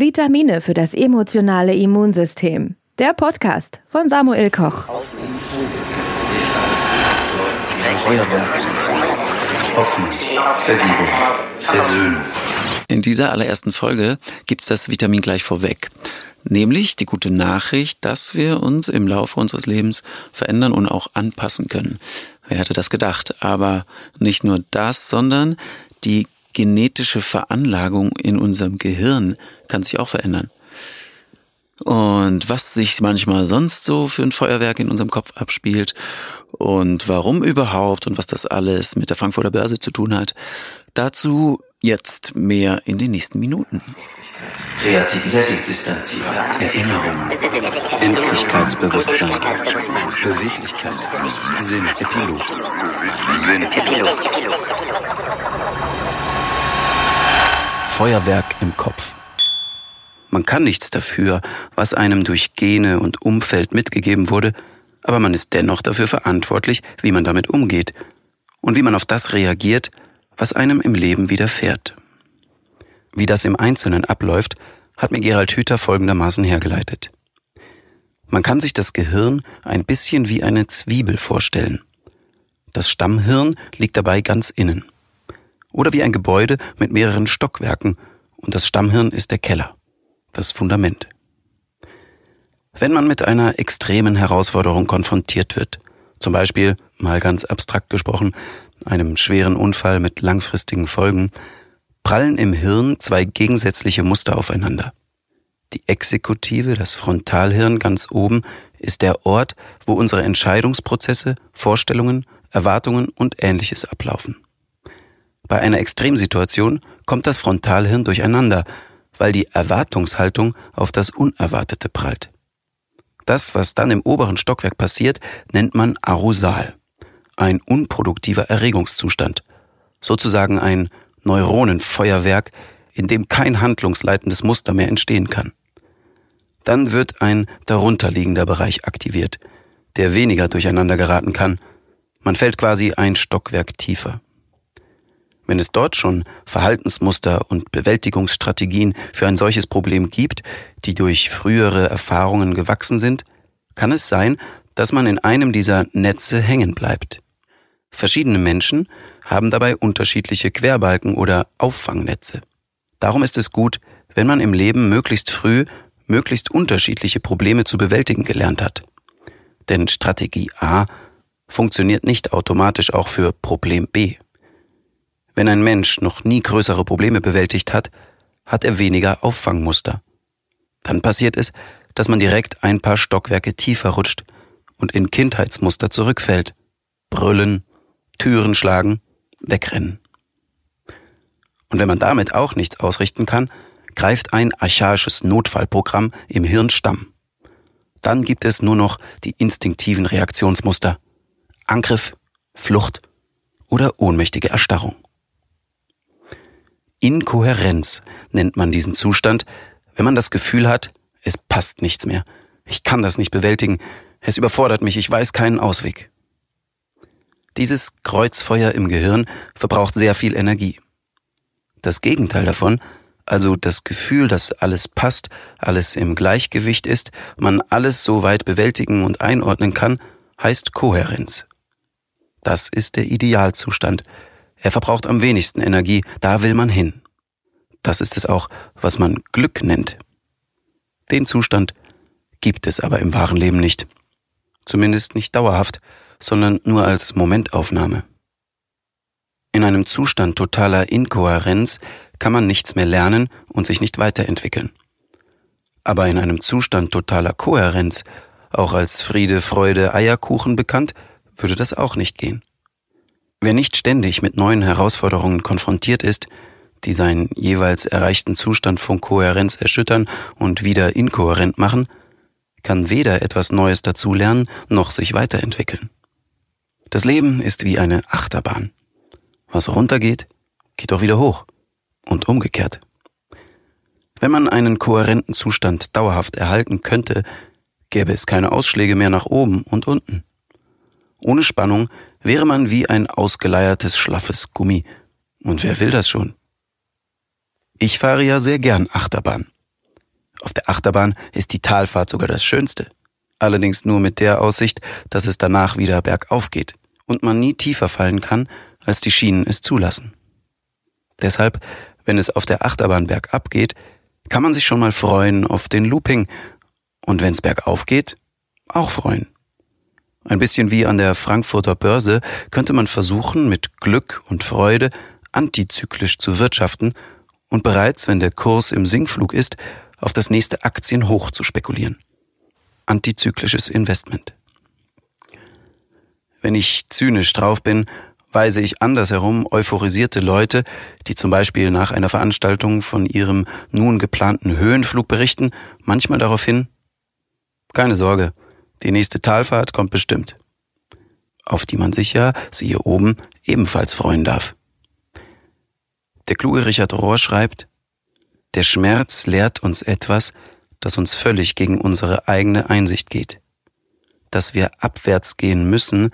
Vitamine für das emotionale Immunsystem. Der Podcast von Samuel Koch. Feuerwerk, Hoffnung, Vergebung, Versöhnung. In dieser allerersten Folge gibt's das Vitamin gleich vorweg. Nämlich die gute Nachricht, dass wir uns im Laufe unseres Lebens verändern und auch anpassen können. Wer hätte das gedacht? Aber nicht nur das, sondern die genetische Veranlagung in unserem Gehirn kann sich auch verändern. Und was sich manchmal sonst so für ein Feuerwerk in unserem Kopf abspielt und warum überhaupt und was das alles mit der Frankfurter Börse zu tun hat, dazu jetzt mehr in den nächsten Minuten. Kreativität, Distanzierung, Erinnerung, Endlichkeitsbewusstsein, Beweglichkeit, Sinn, Epilog. Sinn, Epilog. Feuerwerk im Kopf. Man kann nichts dafür, was einem durch Gene und Umfeld mitgegeben wurde, aber man ist dennoch dafür verantwortlich, wie man damit umgeht und wie man auf das reagiert, was einem im Leben widerfährt. Wie das im Einzelnen abläuft, hat mir Gerald Hüther folgendermaßen hergeleitet. Man kann sich das Gehirn ein bisschen wie eine Zwiebel vorstellen. Das Stammhirn liegt dabei ganz innen. Oder wie ein Gebäude mit mehreren Stockwerken und das Stammhirn ist der Keller, das Fundament. Wenn man mit einer extremen Herausforderung konfrontiert wird, zum Beispiel, mal ganz abstrakt gesprochen, einem schweren Unfall mit langfristigen Folgen, prallen im Hirn zwei gegensätzliche Muster aufeinander. Die Exekutive, das Frontalhirn ganz oben, ist der Ort, wo unsere Entscheidungsprozesse, Vorstellungen, Erwartungen und ähnliches ablaufen. Bei einer Extremsituation kommt das Frontalhirn durcheinander, weil die Erwartungshaltung auf das Unerwartete prallt. Das, was dann im oberen Stockwerk passiert, nennt man Arousal, ein unproduktiver Erregungszustand, sozusagen ein Neuronenfeuerwerk, in dem kein handlungsleitendes Muster mehr entstehen kann. Dann wird ein darunterliegender Bereich aktiviert, der weniger durcheinander geraten kann. Man fällt quasi ein Stockwerk tiefer. Wenn es dort schon Verhaltensmuster und Bewältigungsstrategien für ein solches Problem gibt, die durch frühere Erfahrungen gewachsen sind, kann es sein, dass man in einem dieser Netze hängen bleibt. Verschiedene Menschen haben dabei unterschiedliche Querbalken oder Auffangnetze. Darum ist es gut, wenn man im Leben möglichst früh möglichst unterschiedliche Probleme zu bewältigen gelernt hat. Denn Strategie A funktioniert nicht automatisch auch für Problem B. Wenn ein Mensch noch nie größere Probleme bewältigt hat, hat er weniger Auffangmuster. Dann passiert es, dass man direkt ein paar Stockwerke tiefer rutscht und in Kindheitsmuster zurückfällt. Brüllen, Türen schlagen, wegrennen. Und wenn man damit auch nichts ausrichten kann, greift ein archaisches Notfallprogramm im Hirnstamm. Dann gibt es nur noch die instinktiven Reaktionsmuster. Angriff, Flucht oder ohnmächtige Erstarrung. Inkohärenz nennt man diesen Zustand, wenn man das Gefühl hat, es passt nichts mehr. Ich kann das nicht bewältigen. Es überfordert mich. Ich weiß keinen Ausweg. Dieses Kreuzfeuer im Gehirn verbraucht sehr viel Energie. Das Gegenteil davon, also das Gefühl, dass alles passt, alles im Gleichgewicht ist, man alles so weit bewältigen und einordnen kann, heißt Kohärenz. Das ist der Idealzustand, er verbraucht am wenigsten Energie, da will man hin. Das ist es auch, was man Glück nennt. Den Zustand gibt es aber im wahren Leben nicht. Zumindest nicht dauerhaft, sondern nur als Momentaufnahme. In einem Zustand totaler Inkohärenz kann man nichts mehr lernen und sich nicht weiterentwickeln. Aber in einem Zustand totaler Kohärenz, auch als Friede, Freude, Eierkuchen bekannt, würde das auch nicht gehen. Wer nicht ständig mit neuen Herausforderungen konfrontiert ist, die seinen jeweils erreichten Zustand von Kohärenz erschüttern und wieder inkohärent machen, kann weder etwas Neues dazulernen noch sich weiterentwickeln. Das Leben ist wie eine Achterbahn. Was runtergeht, geht auch wieder hoch und umgekehrt. Wenn man einen kohärenten Zustand dauerhaft erhalten könnte, gäbe es keine Ausschläge mehr nach oben und unten. Ohne Spannung wäre man wie ein ausgeleiertes, schlaffes Gummi. Und wer will das schon? Ich fahre ja sehr gern Achterbahn. Auf der Achterbahn ist die Talfahrt sogar das Schönste. Allerdings nur mit der Aussicht, dass es danach wieder bergauf geht und man nie tiefer fallen kann, als die Schienen es zulassen. Deshalb, wenn es auf der Achterbahn bergab geht, kann man sich schon mal freuen auf den Looping und wenn es bergauf geht, auch freuen. Ein bisschen wie an der Frankfurter Börse könnte man versuchen, mit Glück und Freude antizyklisch zu wirtschaften und bereits, wenn der Kurs im Sinkflug ist, auf das nächste Aktienhoch zu spekulieren. Antizyklisches Investment. Wenn ich zynisch drauf bin, weise ich andersherum euphorisierte Leute, die zum Beispiel nach einer Veranstaltung von ihrem nun geplanten Höhenflug berichten, manchmal darauf hin, keine Sorge, die nächste Talfahrt kommt bestimmt. Auf die man sich ja, siehe oben, ebenfalls freuen darf. Der kluge Richard Rohr schreibt, der Schmerz lehrt uns etwas, das uns völlig gegen unsere eigene Einsicht geht. Dass wir abwärts gehen müssen,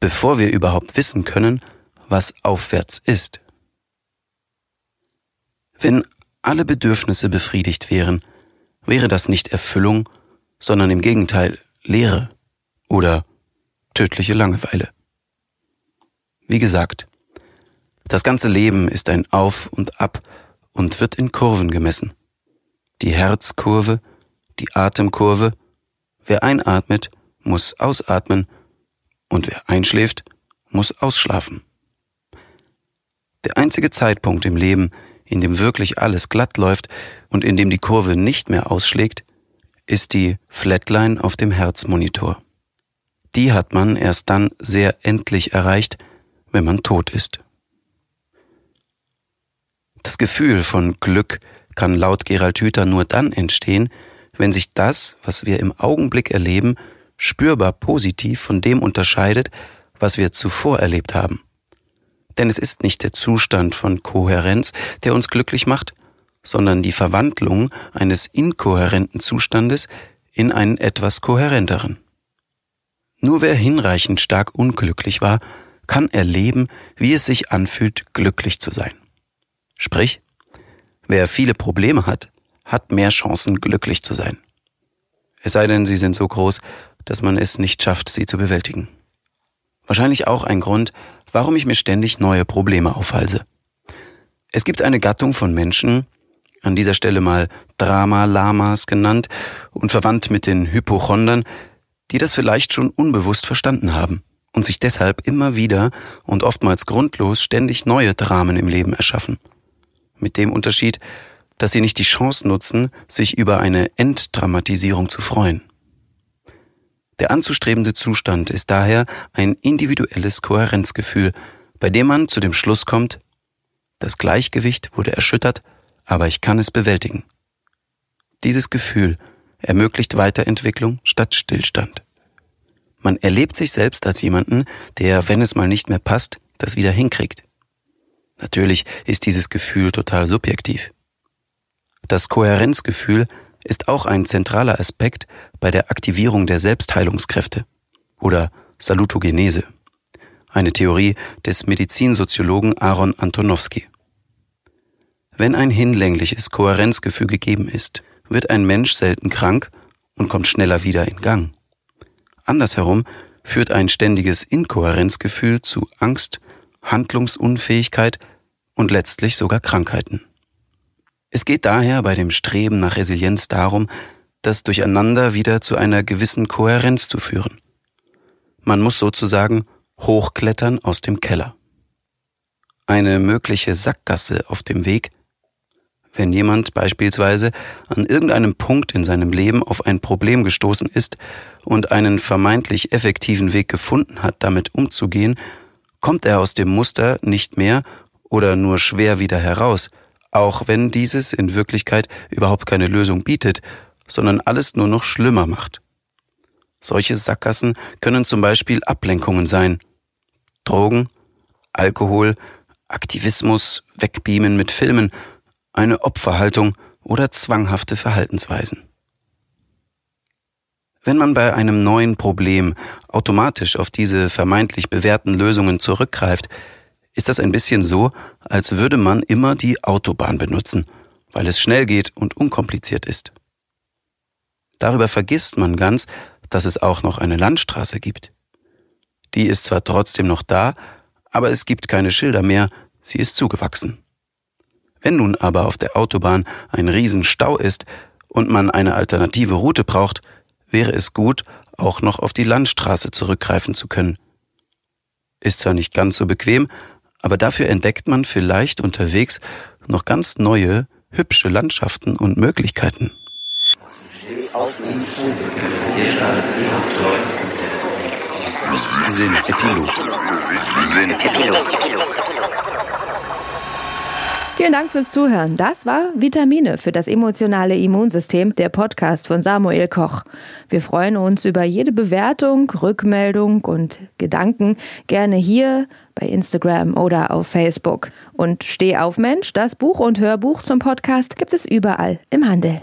bevor wir überhaupt wissen können, was aufwärts ist. Wenn alle Bedürfnisse befriedigt wären, wäre das nicht Erfüllung, sondern im Gegenteil Leere oder tödliche Langeweile. Wie gesagt, das ganze Leben ist ein Auf und Ab und wird in Kurven gemessen. Die Herzkurve, die Atemkurve, wer einatmet, muss ausatmen und wer einschläft, muss ausschlafen. Der einzige Zeitpunkt im Leben, in dem wirklich alles glatt läuft und in dem die Kurve nicht mehr ausschlägt, ist die Flatline auf dem Herzmonitor. Die hat man erst dann sehr endlich erreicht, wenn man tot ist. Das Gefühl von Glück kann laut Gerald Hüther nur dann entstehen, wenn sich das, was wir im Augenblick erleben, spürbar positiv von dem unterscheidet, was wir zuvor erlebt haben. Denn es ist nicht der Zustand von Kohärenz, der uns glücklich macht, sondern die Verwandlung eines inkohärenten Zustandes in einen etwas kohärenteren. Nur wer hinreichend stark unglücklich war, kann erleben, wie es sich anfühlt, glücklich zu sein. Sprich, wer viele Probleme hat, hat mehr Chancen, glücklich zu sein. Es sei denn, sie sind so groß, dass man es nicht schafft, sie zu bewältigen. Wahrscheinlich auch ein Grund, warum ich mir ständig neue Probleme aufhalse. Es gibt eine Gattung von Menschen, an dieser Stelle mal Drama-Lamas genannt und verwandt mit den Hypochondern, die das vielleicht schon unbewusst verstanden haben und sich deshalb immer wieder und oftmals grundlos ständig neue Dramen im Leben erschaffen mit dem Unterschied, dass sie nicht die Chance nutzen, sich über eine Entdramatisierung zu freuen. Der anzustrebende Zustand ist daher ein individuelles Kohärenzgefühl, bei dem man zu dem Schluss kommt, das Gleichgewicht wurde erschüttert, aber ich kann es bewältigen. Dieses Gefühl ermöglicht Weiterentwicklung statt Stillstand. Man erlebt sich selbst als jemanden, der, wenn es mal nicht mehr passt, das wieder hinkriegt. Natürlich ist dieses Gefühl total subjektiv. Das Kohärenzgefühl ist auch ein zentraler Aspekt bei der Aktivierung der Selbstheilungskräfte oder Salutogenese, eine Theorie des Medizinsoziologen Aaron Antonowski. Wenn ein hinlängliches Kohärenzgefühl gegeben ist, wird ein Mensch selten krank und kommt schneller wieder in Gang. Andersherum führt ein ständiges Inkohärenzgefühl zu Angst, Handlungsunfähigkeit und letztlich sogar Krankheiten. Es geht daher bei dem Streben nach Resilienz darum, das Durcheinander wieder zu einer gewissen Kohärenz zu führen. Man muss sozusagen hochklettern aus dem Keller. Eine mögliche Sackgasse auf dem Weg, wenn jemand beispielsweise an irgendeinem Punkt in seinem Leben auf ein Problem gestoßen ist und einen vermeintlich effektiven Weg gefunden hat, damit umzugehen, kommt er aus dem Muster nicht mehr oder nur schwer wieder heraus, auch wenn dieses in Wirklichkeit überhaupt keine Lösung bietet, sondern alles nur noch schlimmer macht. Solche Sackgassen können zum Beispiel Ablenkungen sein. Drogen, Alkohol, Aktivismus, Wegbeamen mit Filmen, eine Opferhaltung oder zwanghafte Verhaltensweisen. Wenn man bei einem neuen Problem automatisch auf diese vermeintlich bewährten Lösungen zurückgreift, ist das ein bisschen so, als würde man immer die Autobahn benutzen, weil es schnell geht und unkompliziert ist. Darüber vergisst man ganz, dass es auch noch eine Landstraße gibt. Die ist zwar trotzdem noch da, aber es gibt keine Schilder mehr, sie ist zugewachsen. Wenn nun aber auf der Autobahn ein Riesenstau ist und man eine alternative Route braucht, wäre es gut, auch noch auf die Landstraße zurückgreifen zu können. Ist zwar nicht ganz so bequem, aber dafür entdeckt man vielleicht unterwegs noch ganz neue, hübsche Landschaften und Möglichkeiten. Sinn Epilog. Sinn Epilog. Vielen Dank fürs Zuhören. Das war Vitamine für das emotionale Immunsystem, der Podcast von Samuel Koch. Wir freuen uns über jede Bewertung, Rückmeldung und Gedanken gerne hier bei Instagram oder auf Facebook. Und Steh auf Mensch, das Buch und Hörbuch zum Podcast gibt es überall im Handel.